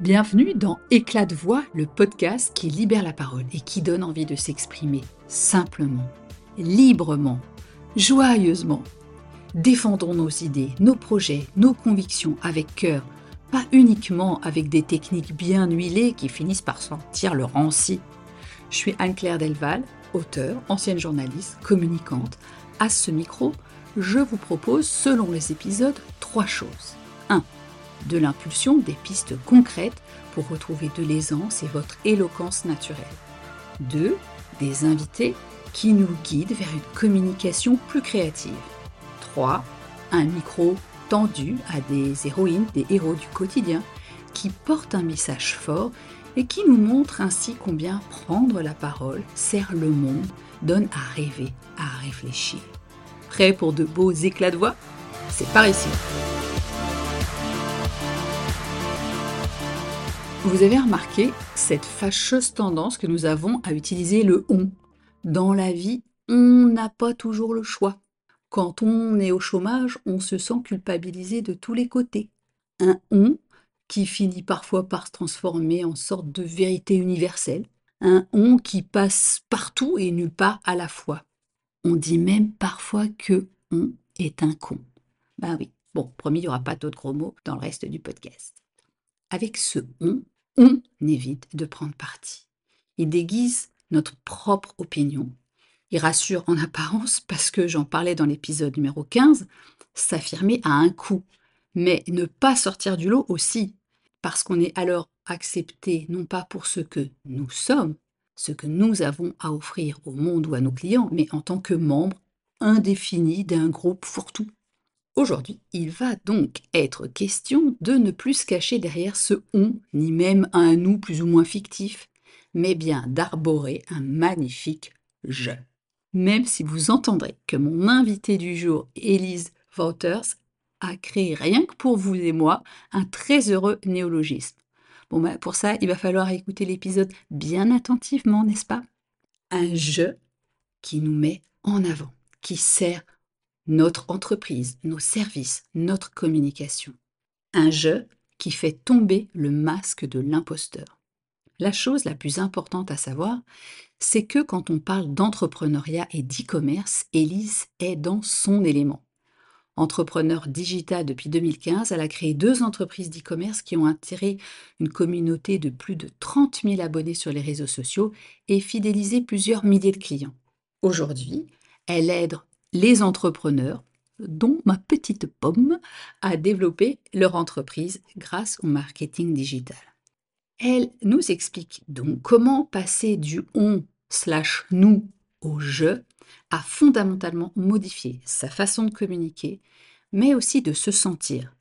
Bienvenue dans Éclat de voix, le podcast qui libère la parole et qui donne envie de s'exprimer simplement, librement, joyeusement. Défendons nos idées, nos projets, nos convictions avec cœur, pas uniquement avec des techniques bien huilées qui finissent par sentir le ranci. Je suis Anne-Claire Delval, auteure, ancienne journaliste, communicante. À ce micro, je vous propose, selon les épisodes, trois choses. 1 de l'impulsion, des pistes concrètes pour retrouver de l'aisance et votre éloquence naturelle. 2. Des invités qui nous guident vers une communication plus créative. 3. Un micro tendu à des héroïnes, des héros du quotidien qui portent un message fort et qui nous montrent ainsi combien prendre la parole sert le monde, donne à rêver, à réfléchir. Prêt pour de beaux éclats de voix? C'est par ici. Vous avez remarqué cette fâcheuse tendance que nous avons à utiliser le on. Dans la vie, on n'a pas toujours le choix. Quand on est au chômage, on se sent culpabilisé de tous les côtés. Un on qui finit parfois par se transformer en sorte de vérité universelle. Un on qui passe partout et nulle part à la fois. On dit même parfois que on est un con. Ben oui. Bon, promis, il n'y aura pas d'autres gros mots dans le reste du podcast. Avec ce on, on évite de prendre parti. Il déguise notre propre opinion. Il rassure en apparence parce que j'en parlais dans l'épisode numéro 15, s'affirmer à un coup, mais ne pas sortir du lot aussi, parce qu'on est alors accepté non pas pour ce que nous sommes, ce que nous avons à offrir au monde ou à nos clients, mais en tant que membre indéfini d'un groupe fourre-tout. Aujourd'hui, il va donc être question de ne plus se cacher derrière ce on, ni même un nous plus ou moins fictif, mais bien d'arborer un magnifique je. Même si vous entendrez que mon invité du jour, Elise Wouters, a créé rien que pour vous et moi un très heureux néologisme. Bon, ben, pour ça, il va falloir écouter l'épisode bien attentivement, n'est-ce pas? Un je qui nous met en avant, qui sert notre entreprise, nos services, notre communication. Un jeu qui fait tomber le masque de l'imposteur. La chose la plus importante à savoir, c'est que quand on parle d'entrepreneuriat et d'e-commerce, Elise est dans son élément. Entrepreneur digital depuis 2015, elle a créé deux entreprises d'e-commerce qui ont attiré une communauté de plus de 30 000 abonnés sur les réseaux sociaux et fidélisé plusieurs milliers de clients. Aujourd'hui, elle aide les entrepreneurs, dont ma petite pomme, à développer leur entreprise grâce au marketing digital. Elle nous explique donc comment passer du on slash nous au je a fondamentalement modifié sa façon de communiquer, mais aussi de se sentir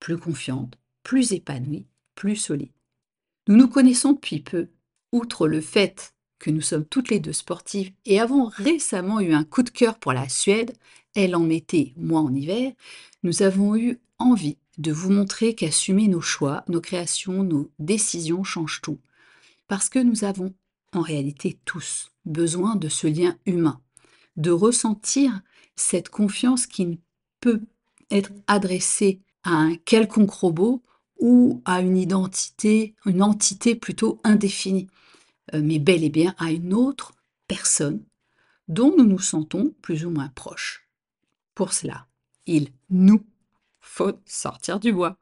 plus confiante, plus épanouie, plus solide. Nous nous connaissons depuis peu, outre le fait que nous sommes toutes les deux sportives et avons récemment eu un coup de cœur pour la Suède, elle en été, moi en hiver, nous avons eu envie de vous montrer qu'assumer nos choix, nos créations, nos décisions change tout. Parce que nous avons en réalité tous besoin de ce lien humain, de ressentir cette confiance qui ne peut être adressée à un quelconque robot ou à une identité, une entité plutôt indéfinie. Euh, mais bel et bien à une autre personne dont nous nous sentons plus ou moins proches. Pour cela, il nous faut sortir du bois.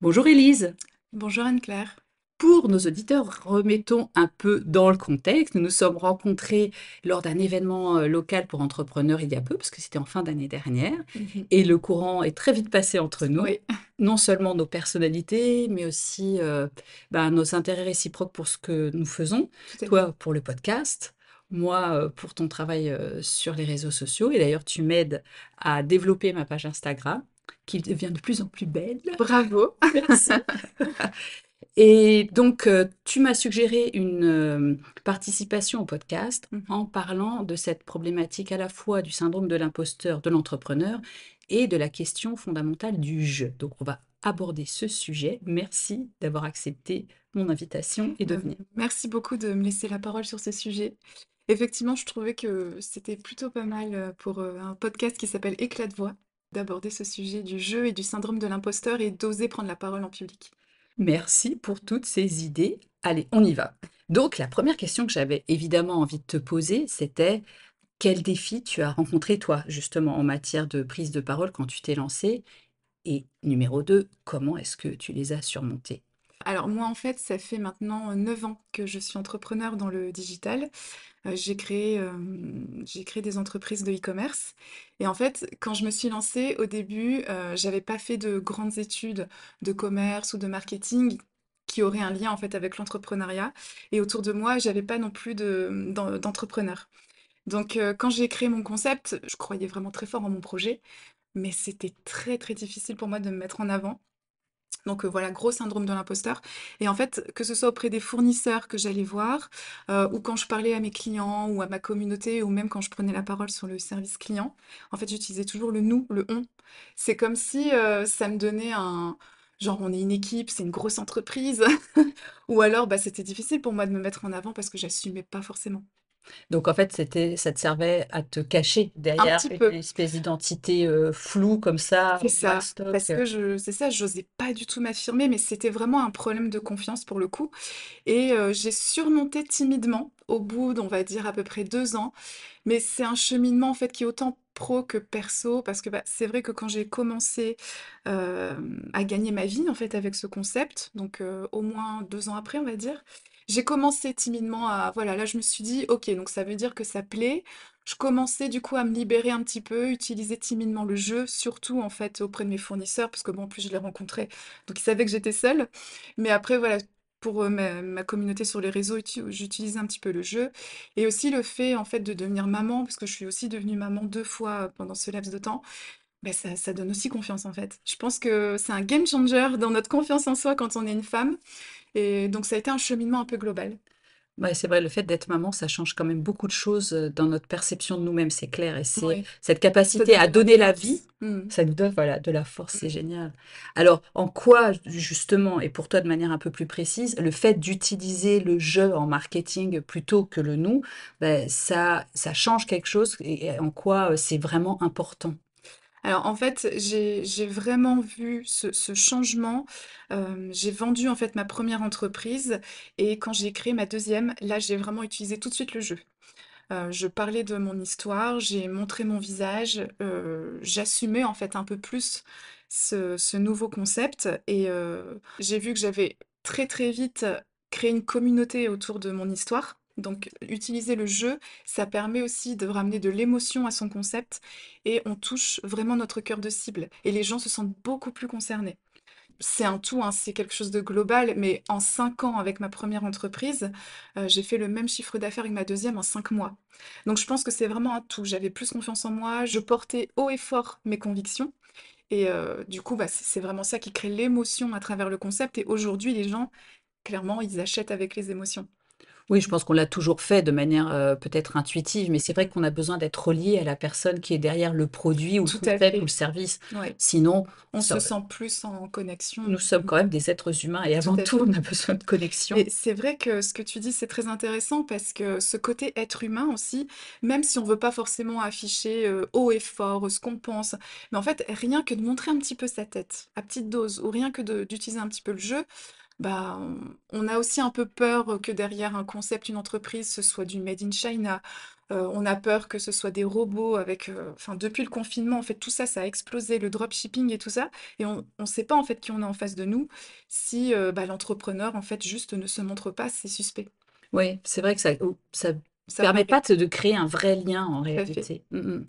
Bonjour Élise. Bonjour Anne-Claire. Pour nos auditeurs, remettons un peu dans le contexte. Nous nous sommes rencontrés lors d'un événement euh, local pour entrepreneurs il y a peu, parce que c'était en fin d'année dernière. Mhm. Et le courant est très vite passé entre nous. Non seulement nos personnalités, mais aussi euh, ben, nos intérêts réciproques pour ce que nous faisons. Toi, pour le podcast moi euh, pour ton travail sur les réseaux sociaux. Et d'ailleurs, tu m'aides à développer ma page Instagram, qui devient de plus en plus belle. Bravo. Merci. Et donc, euh, tu m'as suggéré une euh, participation au podcast mmh. en parlant de cette problématique à la fois du syndrome de l'imposteur de l'entrepreneur et de la question fondamentale du jeu. Donc, on va aborder ce sujet. Merci d'avoir accepté mon invitation et de bah, venir. Merci beaucoup de me laisser la parole sur ce sujet. Effectivement, je trouvais que c'était plutôt pas mal euh, pour un podcast qui s'appelle Éclat de voix d'aborder ce sujet du jeu et du syndrome de l'imposteur et d'oser prendre la parole en public. Merci pour toutes ces idées. Allez, on y va. Donc, la première question que j'avais évidemment envie de te poser, c'était quel défi tu as rencontré toi, justement, en matière de prise de parole quand tu t'es lancé? Et numéro 2, comment est-ce que tu les as surmontés? Alors moi, en fait, ça fait maintenant 9 ans que je suis entrepreneur dans le digital. J'ai créé, des entreprises de e-commerce et en fait, quand je me suis lancée, au début, heu, j'avais pas fait de grandes études de commerce ou de marketing qui auraient un lien, en fait, avec l'entrepreneuriat et autour de moi, j'avais pas non plus de, mmh, d'en d'entrepreneurs. Donc quand j'ai créé mon concept, je croyais vraiment très fort en mon projet, mais c'était très, très difficile pour moi de me mettre en avant. Donc heu, voilà, gros syndrome de l'imposteur et en fait, que ce soit auprès des fournisseurs que j'allais voir, heu, ou quand je parlais à mes clients ou à ma communauté ou même quand je prenais la parole sur le service client, en fait, j'utilisais toujours le «nous», le «on». C'est comme si, heu, ça me donnait un genre on est une équipe, c'est une grosse entreprise ou alors, bah, c'était difficile pour moi de me mettre en avant parce que j'assumais pas forcément. Donc en fait, c'était ça te servait à te cacher Un derrière petit une peu. espèce d'identité, floue comme ça, C'est ça, parce que je c'est ça, j'osais pas du tout m'affirmer, mais c'était vraiment un problème de confiance pour le coup et j'ai surmonté timidement au bout d'on va dire à peu près 2 ans, mais c'est un cheminement en fait qui est autant pro que perso parce que, bah, c'est vrai que quand j'ai commencé, à gagner ma vie en fait avec ce concept, donc au moins 2 ans après on va dire, j'ai commencé timidement à voilà, là je me suis dit: «OK, donc ça veut dire que ça plaît». Je commençais du coup à me libérer un petit peu, utiliser timidement le jeu, surtout en fait auprès de mes fournisseurs, parce que bon, en plus je les rencontrais, donc ils savaient que j'étais seule. Mais après, voilà, pour euh, ma, ma communauté sur les réseaux, uti- j'utilisais un petit peu le jeu. Et aussi le fait en fait de devenir maman, parce que je suis aussi devenue maman deux fois euh, pendant ce laps de temps, ben ça, ça donne aussi confiance en fait. Je pense que c'est un game changer dans notre confiance en soi quand on est une femme. Et donc ça a été un cheminement un peu global. Ouais, c'est vrai, le fait d'être maman, ça change quand même beaucoup de choses, heu, dans notre perception de nous-mêmes, c'est clair et c'est Oui, cette capacité à donner la vie, force. Mm. ça nous donne, voilà, de la force, c'est Mm. génial. Alors, en quoi justement et pour toi de manière un peu plus précise, le fait d'utiliser le «je» en marketing plutôt que le «nous», beh, ça ça change quelque chose et en quoi, heu, c'est vraiment important? Alors en fait, j'ai vraiment vu ce changement, hem, j'ai vendu en fait ma première entreprise et quand j'ai créé ma deuxième, là j'ai vraiment utilisé tout de suite le jeu. Heu, je parlais de mon histoire, j'ai montré mon visage, heu, j'assumais en fait un peu plus ce nouveau concept et j'ai vu que j'avais très, très vite créé une communauté autour de mon histoire. Donc utiliser le jeu, ça permet aussi de ramener de l'émotion à son concept et on touche vraiment notre cœur de cible et les gens se sentent beaucoup plus concernés. C'est un tout, hein, c'est quelque chose de global, mais en 5 ans avec ma première entreprise, heu, j'ai fait le même chiffre d'affaires avec ma deuxième en 5 mois. Donc je pense que c'est vraiment un tout. J'avais plus confiance en moi, je portais haut et fort mes convictions et heu, du coup, bah, c'est vraiment ça qui crée l'émotion à travers le concept et aujourd'hui les gens, clairement, ils achètent avec les émotions. Oui, je pense qu'on l'a toujours fait de manière, heu, peut-être intuitive, mais c'est vrai qu'on a besoin d'être relié à la personne qui est derrière le produit ou le Tout à concept ou le fait, service. ouais. Sinon, On se sent plus en connexion. nous sommes quand même des êtres humains et Tout avant à tout, fait. on a besoin de connexion. Mais c'est vrai que ce que tu dis, c'est très intéressant parce que ce côté être humain aussi, même si on veut pas forcément afficher euh, haut et fort euh, ce qu'on pense, mais en fait, rien que de montrer un petit peu sa tête, à petite dose, ou rien que d'utiliser un petit peu le jeu, bah, on, a aussi un peu peur que derrière un concept, une entreprise, ce soit du made in China. Euh, on a peur que ce soit des robots avec, euh, enfin, depuis le confinement, en fait, tout ça, ça a explosé, le dropshipping et tout ça, et on ne sait pas en fait qui on a en face de nous si euh, bah, l'entrepreneur en fait juste ne se montre pas, c'est suspect. Oui, c'est vrai que ça ou ça Ça permet pas de créer un vrai lien en réalité. Mmh mh.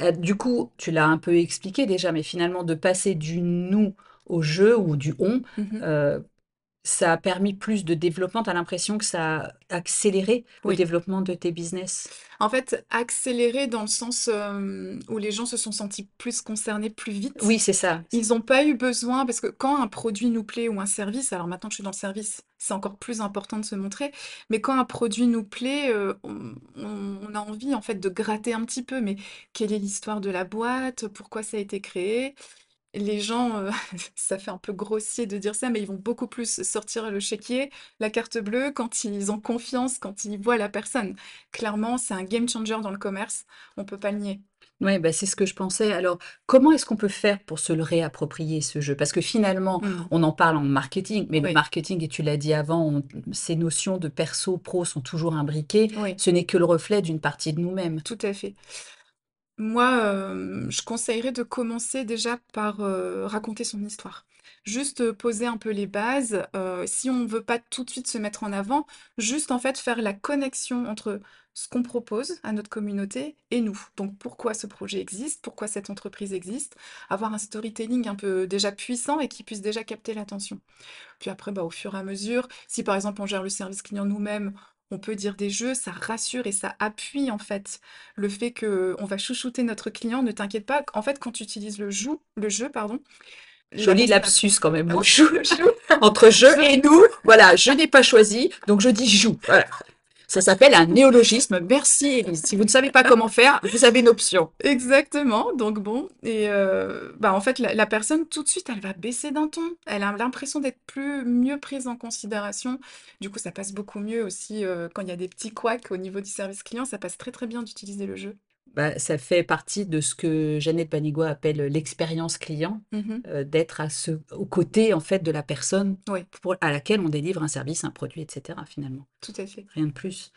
Heu, du coup, tu l'as un peu expliqué déjà, mais finalement de passer du «nous» au «je» ou du «on», heu, ça a permis plus de développement. Tu as l'impression que ça a accéléré le Oui. développement de tes business? En fait, accéléré dans le sens euh, où les gens se sont sentis plus concernés plus Oui, vite. c'est ça. Ils n'ont pas eu besoin, parce que quand un produit nous plaît ou un service, alors maintenant que je suis dans le service, c'est encore plus important de se montrer, mais quand un produit nous plaît, euh, on, on- on a envie en fait de gratter un petit peu, mais quelle est l'histoire de la boîte, pourquoi ça a été créé? Les gens, heu, ça fait un peu grossier de dire ça, mais ils vont beaucoup plus sortir le chéquier, la carte bleue quand ils ont confiance, quand ils voient la personne. Clairement, c'est un game changer dans le commerce, on peut pas le nier. Ouais, bah, c'est ce que je pensais. Alors, comment est-ce qu'on peut faire pour se le réapproprier, ce jeu? Parce que finalement, Mmh. on en parle en marketing, mais le Oui, marketing, et tu l'as dit avant, on- ces notions de perso, pro sont toujours imbriquées. oui, Ce n'est que le reflet d'une partie de nous-mêmes. tout à fait. Moi, je conseillerais de commencer déjà par, raconter son histoire. Juste, poser un peu les bases, si on veut pas tout de suite se mettre en avant, juste en fait faire la connexion entre ce qu'on propose à notre communauté et nous. Donc pourquoi ce projet existe? Pourquoi cette entreprise existe? Avoir un storytelling un peu déjà puissant et qui puisse déjà capter l'attention. Puis après, bah, au fur et à mesure, si par exemple on gère le service client nous-mêmes, on peut dire des jeux, ça rassure et ça appuie en fait le fait que on va chouchouter notre client. Ne t'inquiète pas, en fait, quand tu utilises le joue, le jeu, pardon, Joli lapsus quand même. Entre je Je- et nous, voilà, je n'ai pas choisi, donc je dis joue. Voilà. Ça s'appelle un néologisme. Merci, Élise. Si vous ne savez pas comment faire, vous avez une option. Exactement, donc bon, et euh, bah en fait la, la personne tout de suite elle va baisser d'un ton, elle a l'impression d'être plus mieux prise en considération. Du coup ça passe beaucoup mieux aussi euh, quand il y a des petits couacs au niveau du service client, ça passe très très bien d'utiliser le jeu. Bah, ça fait partie de ce que Jeannette Panigois appelle l'expérience client, Mhm. euh, d'être à ce, aux côtés en fait de la personne Oui, pour- à laquelle on délivre un service, un produit, etc. Finalement, tout à fait. rien de plus.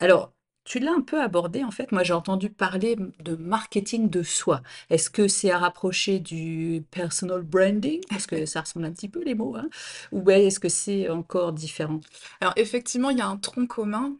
Alors, tu l'as un peu abordé en fait. Moi, j'ai entendu parler de marketing de soi. Est-ce que c'est à rapprocher du personal branding? Parce que ça ressemble un petit peu les mots, hein? Ou est-ce que c'est encore différent? Alors effectivement, il y a un tronc commun.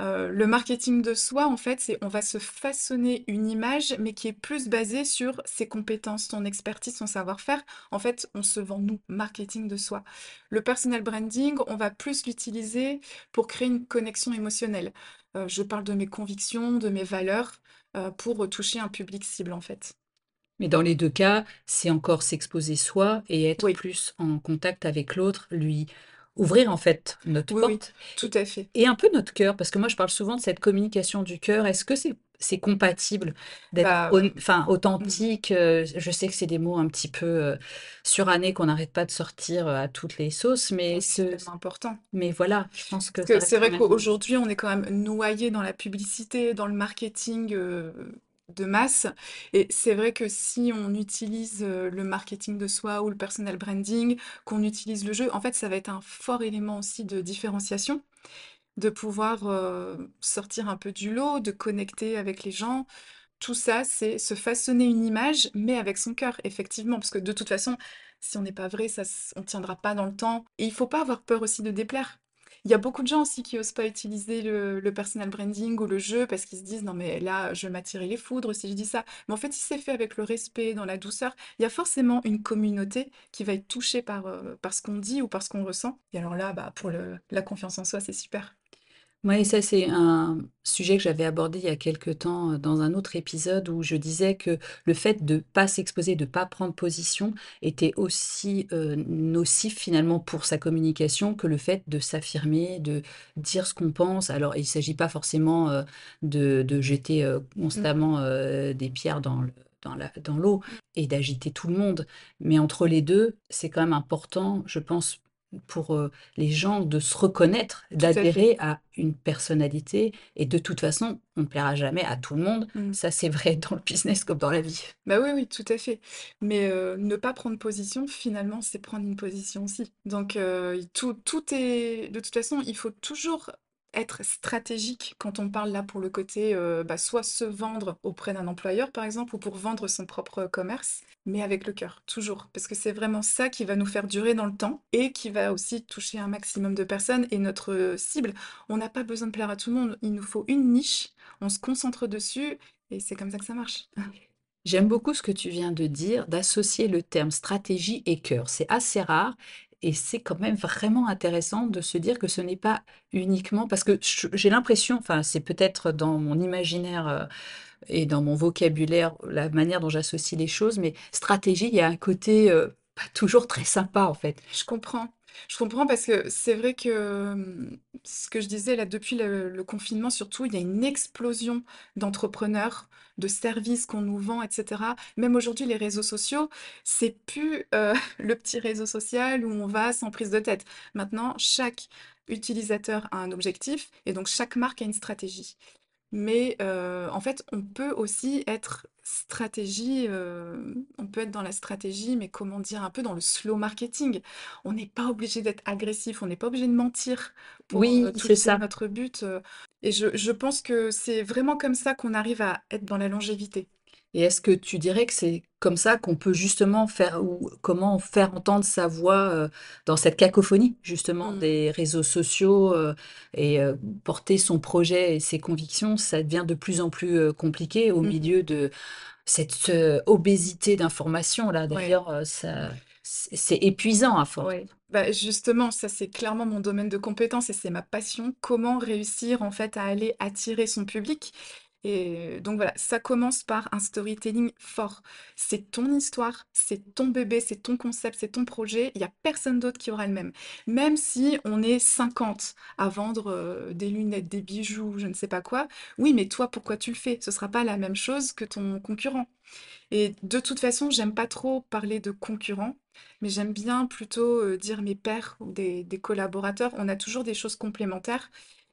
Euh, le marketing de soi, en fait, c'est on va se façonner une image, mais qui est plus basée sur ses compétences, son expertise, son savoir-faire. En fait, on se vend nous, marketing de soi. Le personal branding, on va plus l'utiliser pour créer une connexion émotionnelle. Euh, je parle de mes convictions, de mes valeurs, euh, pour toucher un public cible, en fait. Mais dans les deux cas, c'est encore s'exposer soi et être Oui, plus en contact avec l'autre, lui ouvrir en fait notre oui, oui, porte tout à fait. et un peu notre cœur, parce que moi je parle souvent de cette communication du cœur. Est-ce que c'est c'est compatible d'être Bah, hon- enfin mm, authentique? euh, Je sais que c'est des mots un petit peu euh, surannés qu'on n'arrête pas de sortir euh, à toutes les sauces, mais c'est ce, important. mais voilà, je pense que c'est vrai qu'aujourd'hui, on est quand même noyé dans la publicité, dans le marketing euh, de masse. Et c'est vrai que si on utilise euh, le marketing de soi ou le personal branding, qu'on utilise le jeu, en fait, ça va être un fort élément aussi de différenciation, de pouvoir euh, sortir un peu du lot, de connecter avec les gens. Tout ça, c'est se façonner une image, mais avec son cœur, effectivement, parce que de toute façon, si on n'est pas vrai, ça, on tiendra pas dans le temps. Et il faut pas avoir peur aussi de déplaire. Il y a beaucoup de gens aussi qui osent pas utiliser le, personal branding ou le jeu parce qu'ils se disent non mais là je vais m'attirer les foudres si je dis ça. Mais en fait si c'est fait avec le respect, dans la douceur, il y a forcément une communauté qui va être touchée par, euh, par ce qu'on dit ou par ce qu'on ressent. Et alors là, bah, pour le, la confiance en soi, c'est super. Oui, ça c'est un sujet que j'avais abordé il y a quelque temps euh, dans un autre épisode où je disais que le fait de pas s'exposer, de pas prendre position était aussi euh, nocif finalement pour sa communication que le fait de s'affirmer, de dire ce qu'on pense. Alors il s'agit pas forcément euh, de, de jeter euh, Mm. constamment euh, des pierres dans le- dans la, dans l'eau et d'agiter tout le monde. Mais entre les deux, c'est quand même important, je pense, pour euh, les gens de se reconnaître, à d'adhérer à une personnalité. Et de toute façon, on ne plaira jamais à tout le monde. Mm. Ça, c'est vrai dans le business comme dans la vie. Bah oui, oui, tout à fait. Mais euh, ne pas prendre position, finalement, c'est prendre une position aussi. Donc, euh, tout, tout est... De toute façon, il faut toujours être stratégique quand on parle là pour le côté, euh, bah, soit se vendre auprès d'un employeur, par exemple, ou pour vendre son propre commerce, mais avec le cœur, toujours. Parce que c'est vraiment ça qui va nous faire durer dans le temps et qui va aussi toucher un maximum de personnes. Et notre euh, cible, on n'a pas besoin de plaire à tout le monde. Il nous faut une niche, on se concentre dessus et c'est comme ça que ça marche. J'aime beaucoup ce que tu viens de dire, d'associer le terme stratégie et cœur. C'est assez rare et c'est quand même vraiment intéressant de se dire que ce n'est pas uniquement parce que j'ai l'impression, enfin c'est peut-être dans mon imaginaire euh, et dans mon vocabulaire la manière dont j'associe les choses, mais stratégie, il y a un côté euh, pas toujours très sympa en fait. Je comprends. Je comprends parce que c'est vrai que ce que je disais là, depuis le, le confinement surtout, il y a une explosion d'entrepreneurs, de services qu'on nous vend, etc. Même aujourd'hui, les réseaux sociaux, c'est plus euh, le petit réseau social où on va sans prise de tête. Maintenant, chaque utilisateur a un objectif et donc chaque marque a une stratégie. Mais heu, en fait, on peut aussi être stratégie, heu, on peut être dans la stratégie, mais comment dire? Un peu dans le slow marketing. On n'est pas obligé d'être agressif, on n'est pas obligé de mentir pour, Oui, c'est toucher ça. notre but, et je je pense que c'est vraiment comme ça qu'on arrive à être dans la longévité. Et est-ce que tu dirais que c'est comme ça qu'on peut justement faire ou comment faire entendre sa voix, heu, dans cette cacophonie justement Mmh. des réseaux sociaux, heu et heu, porter son projet et ses convictions, ça devient de plus en plus, compliqué au Mmh milieu de cette, obésité d'informations là. Ouais. D'ailleurs, ça c'est c'est épuisant à force. Ouais, bah, justement, ça c'est clairement mon domaine de compétence et c'est ma passion. Comment réussir en fait à aller attirer son public? Et donc voilà, ça commence par un storytelling fort. C'est ton histoire, c'est ton bébé, c'est ton concept, c'est ton projet. Il y a personne d'autre qui aura le même. Même si on est 50 à vendre euh, des lunettes, des bijoux, je ne sais pas quoi. Oui, mais toi, pourquoi tu le fais? Ce sera pas la même chose que ton concurrent. Et de toute façon, j'aime pas trop parler de concurrents, mais j'aime bien plutôt euh, dire mes pairs ou des collaborateurs. On a toujours des choses complémentaires.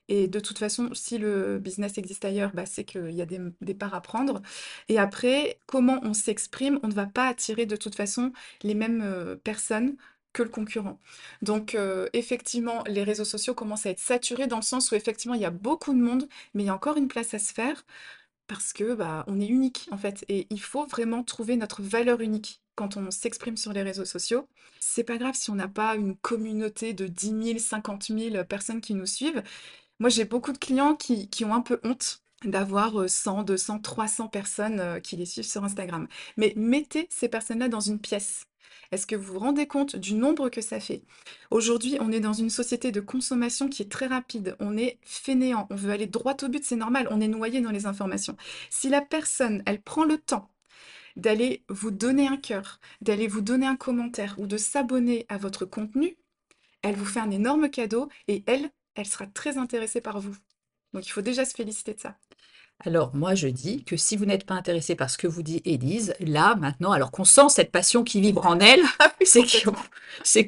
Et de toute façon, si le business existe ailleurs, bah, c'est qu'il y a des, parts à prendre. Et après, comment on s'exprime, on ne va pas attirer de toute façon les mêmes euh, personnes que le concurrent. Donc, euh, effectivement, les réseaux sociaux commencent à être saturés dans le sens où effectivement, il y a beaucoup de monde, mais il y a encore une place à se faire. Parce que, bah, on est unique, en fait, et il faut vraiment trouver notre valeur unique quand on s'exprime sur les réseaux sociaux. C'est pas grave si on n'a pas une communauté de dix mille, cinquante mille personnes qui nous suivent. Moi, j'ai beaucoup de clients qui, qui ont un peu honte d'avoir euh, 100, 200, 300 personnes euh, qui les suivent sur Instagram. Mais mettez ces personnes-là dans une pièce. Est-ce que vous vous rendez compte du nombre que ça fait? Aujourd'hui, on est dans une société de consommation qui est très rapide. On est fainéant. On veut aller droit au but, c'est normal. On est noyé dans les informations. Si la personne, elle prend le temps d'aller vous donner un cœur, d'aller vous donner un commentaire ou de s'abonner à votre contenu, elle vous fait un énorme cadeau et elle, elle sera très intéressée par vous. Donc il faut déjà se féliciter de ça. Alors moi je dis que si vous n'êtes pas intéressé par ce que vous dit Élise, là maintenant, alors qu'on sent cette passion qui vibre en elle, Ah c'est que, c'est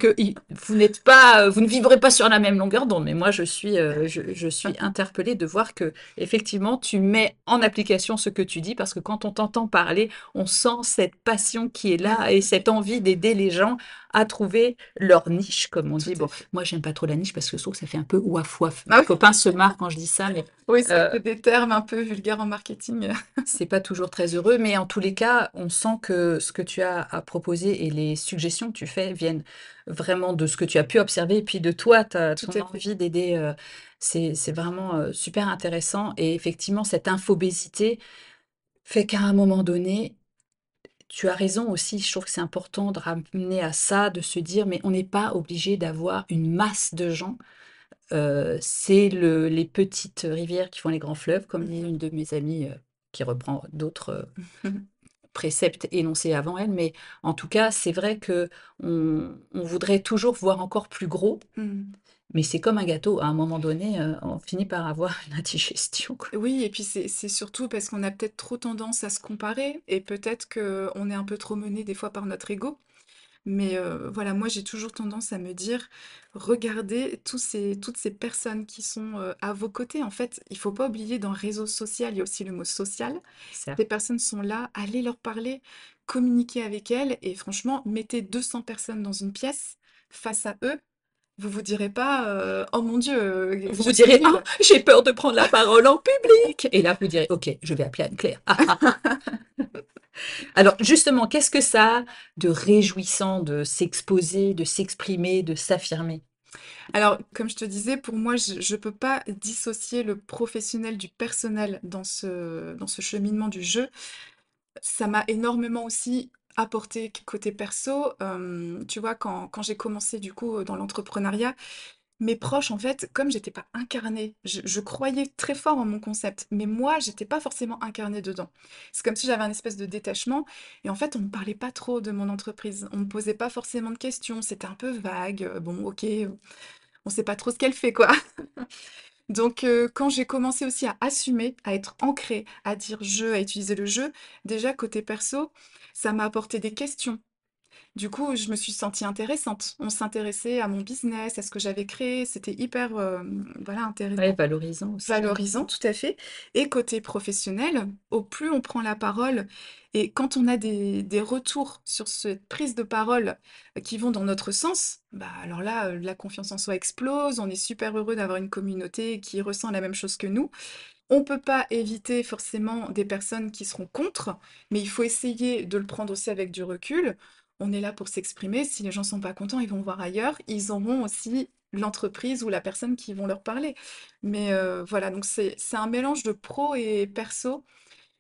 vous n'êtes pas, vous ne vivrez pas sur la même longueur d'onde. Mais moi je suis, euh, je, je suis interpellée de voir que effectivement tu mets en application ce que tu dis parce que quand on t'entend parler, on sent cette passion qui est là et cette envie d'aider les gens à trouver leur niche, comme on dit. Bon, moi j'aime pas trop la niche parce que je trouve que ça fait un peu ouaf ouaf. Ah Mes oui, copains se marrent quand je dis ça, mais oui, c'est euh, des termes un peu vulgaires en marketing. c'est pas toujours très heureux, mais en tous les cas, on sent que ce que tu as à proposer et les suggestions que tu fais viennent vraiment de ce que tu as pu observer et puis de toi, ta Tout ton à fait. envie d'aider, heu, c'est c'est vraiment, heu, super intéressant et effectivement cette infobésité fait qu'à un moment donné, tu as raison aussi, je trouve que c'est important de ramener à ça, de se dire: «Mais on n'est pas obligé d'avoir une masse de gens, heu, c'est le les petites rivières qui font les grands fleuves», comme dit une de mes amies, heu, qui reprend d'autres, préceptes énoncés avant elle, mais en tout cas, c'est vrai que on on voudrait toujours voir encore plus gros, Mm. mais c'est comme un gâteau, à un moment donné, on finit par avoir une indigestion, quoi. Oui, et puis c'est c'est surtout parce qu'on a peut-être trop tendance à se comparer et peut-être qu'on est un peu trop mené des fois par notre ego. Mais euh, voilà, moi j'ai toujours tendance à me dire, regardez tous ces, toutes ces personnes qui sont euh, à vos côtés. En fait, il faut pas oublier dans réseau social, il y a aussi le mot social. Certes. Ces personnes sont là, allez leur parler, communiquez avec elles et franchement, mettez 200 personnes dans une pièce face à eux. Vous vous direz pas, euh, oh mon Dieu, euh, Vous je vous direz: «Ah, j'ai peur de prendre la parole en public» et là, vous direz: «OK, je vais appeler Anne-Claire». Ah, ah, ah. Alors justement, qu'est-ce que ça a de réjouissant de s'exposer, de s'exprimer, de s'affirmer? Alors, comme je te disais, pour moi, je ne peux pas dissocier le professionnel du personnel dans ce, dans ce cheminement du jeu. Ça m'a énormément aussi apporté côté perso. Euh, tu vois, quand, quand j'ai commencé du coup dans l'entrepreneuriat, mes proches, en fait, comme j'étais pas incarnée, je, croyais très fort en mon concept, mais moi, j'étais pas forcément incarnée dedans. C'est comme si j'avais un espèce de détachement, et en fait, on ne parlait pas trop de mon entreprise. On me posait pas forcément de questions, c'était un peu vague. euh, Bon, ok, on sait pas trop ce qu'elle fait, quoi. Donc, heu, quand j'ai commencé aussi à assumer, à être ancrée, à dire «je», à utiliser le «je», déjà côté perso, ça m'a apporté des questions. Du coup, je me suis sentie intéressante. On s'intéressait à mon business, à ce que j'avais créé. C'était hyper, euh, voilà, intéressant. Ouais, valorisant aussi. Valorisant, tout à fait. Et côté professionnel, au plus on prend la parole et quand on a des, des retours sur cette prise de parole qui vont dans notre sens, bah alors là, euh, la confiance en soi explose. On est super heureux d'avoir une communauté qui ressent la même chose que nous. On ne peut pas éviter forcément des personnes qui seront contre, mais il faut essayer de le prendre aussi avec du recul. On est là pour s'exprimer. Si les gens sont pas contents, ils vont voir ailleurs. Ils auront aussi l'entreprise ou la personne qui vont leur parler. Mais euh, voilà, donc c'est un mélange de pro et perso.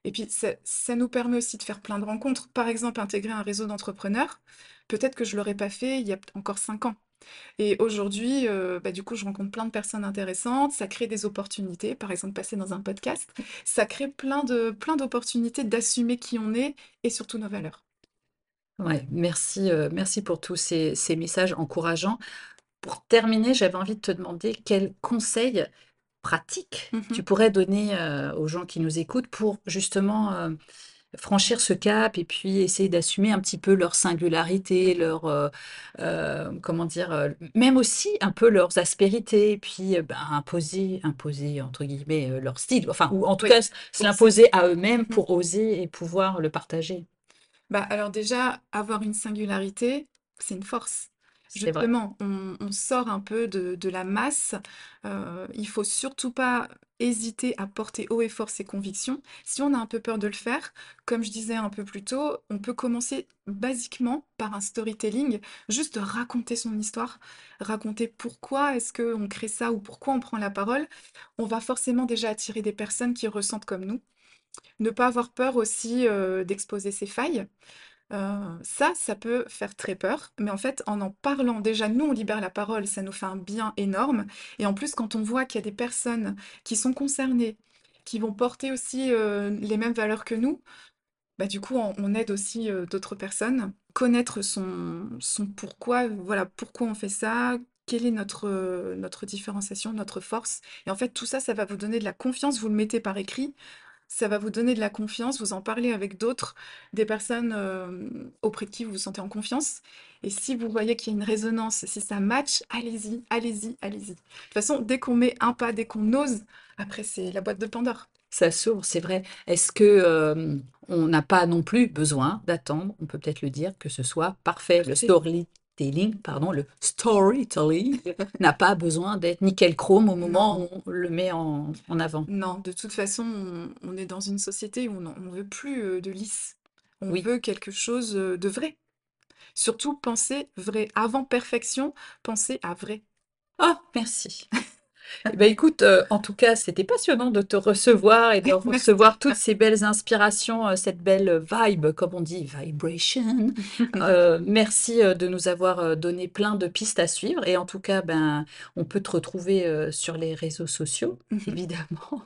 Et puis ça, nous permet aussi de faire plein de rencontres. Par exemple, intégrer un réseau d'entrepreneurs. Peut-être que je l'aurais pas fait il y a encore cinq ans. Et aujourd'hui, euh, bah, du coup, je rencontre plein de personnes intéressantes. Ça crée des opportunités. Par exemple, passer dans un podcast. Ça crée plein de plein d'opportunités d'assumer qui on est et surtout nos valeurs. Ouais, merci, euh, merci pour tous ces, ces messages encourageants. Pour terminer, j'avais envie de te demander quels conseils pratiques tu Mhm. pourrais donner euh, aux gens qui nous écoutent pour justement euh, franchir ce cap et puis essayer d'assumer un petit peu leur singularité, leur, comment dire, même aussi un peu leurs aspérités, et puis ben, imposer, imposer entre guillemets leur style, enfin, ou en tout Oui, cas se l'imposer à eux-mêmes pour oser et pouvoir le partager. Bah, alors déjà, avoir une singularité, c'est une force. C'est vrai. Justement, on, on sort un peu de, de la masse. Euh, il faut surtout pas hésiter à porter haut et fort ses convictions. Si on a un peu peur de le faire, comme je disais un peu plus tôt, on peut commencer basiquement par un storytelling, juste raconter son histoire, raconter pourquoi est-ce qu'on crée ça ou pourquoi on prend la parole. On va forcément déjà attirer des personnes qui ressentent comme nous. Ne pas avoir peur aussi d'exposer ses failles. Ça, ça peut faire très peur, mais en fait, en en parlant, déjà, nous, on libère la parole, ça nous fait un bien énorme. Et en plus, quand on voit qu'il y a des personnes qui sont concernées, qui vont porter aussi les mêmes valeurs que nous, bah, du coup, on, aide aussi d'autres personnes. Connaître son, son pourquoi, voilà, pourquoi on fait ça, quelle est notre, notre différenciation, notre force. Et en fait, tout ça, ça va vous donner de la confiance, vous le mettez par écrit, ça va vous donner de la confiance, vous en parlez avec d'autres, des personnes euh, auprès de qui vous vous sentez en confiance. Et si vous voyez qu'il y a une résonance, si ça match, allez-y, allez-y, allez-y. De toute façon, dès qu'on met un pas, dès qu'on ose, après, c'est la boîte de Pandore. Ça s'ouvre, c'est vrai. Est-ce que euh, on n'a pas non plus besoin d'attendre, on peut peut-être le dire, que ce soit parfait. Le Parfait. Storytelling, pardon, le storytelling n'a pas besoin d'être nickel chrome au moment Non, où on le met en, en avant. non, de toute façon, on, on est dans une société où on ne veut plus euh, de lisse. On Oui. veut quelque chose euh, de vrai. Surtout, pensez vrai. Avant perfection, pensez à vrai. Ah, merci. Eh ben, écoute, euh, en tout cas, c'était passionnant de te recevoir et de recevoir toutes ces belles inspirations, euh, cette belle vibe, comme on dit, vibration. Euh, merci de nous avoir donné plein de pistes à suivre. Et en tout cas, ben, on peut te retrouver sur les réseaux sociaux, Mhm. évidemment.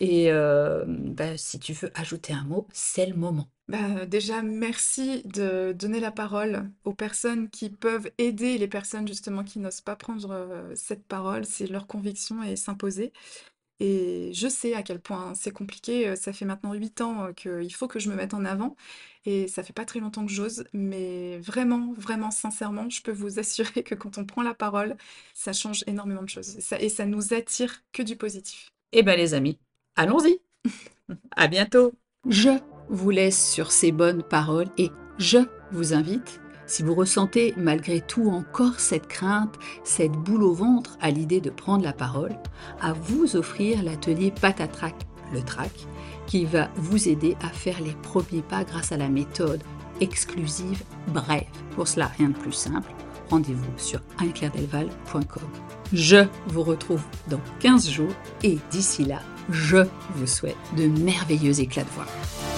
Et ben, si tu veux ajouter un mot, c'est le moment. Bah, déjà, merci de donner la parole aux personnes qui peuvent aider les personnes justement qui n'osent pas prendre euh, cette parole, c'est leur conviction et s'imposer. Et je sais à quel point c'est compliqué. euh, Ça fait maintenant huit ans euh, qu'il faut que je me mette en avant et ça fait pas très longtemps que j'ose, mais vraiment, vraiment, sincèrement, je peux vous assurer que quand on prend la parole, ça change énormément de choses et ça, et ça nous attire que du positif. Eh ben, les amis, allons-y. À bientôt. Je vous laisse sur ces bonnes paroles et je vous invite, si vous ressentez malgré tout encore cette crainte, cette boule au ventre à l'idée de prendre la parole, à vous offrir l'atelier Patatrac, le track, qui va vous aider à faire les premiers pas grâce à la méthode exclusive Brève. Pour cela, rien de plus simple. Rendez-vous sur anne-claire-delval.com. Je vous retrouve dans 15 jours et d'ici là, je vous souhaite de merveilleux éclats de voix.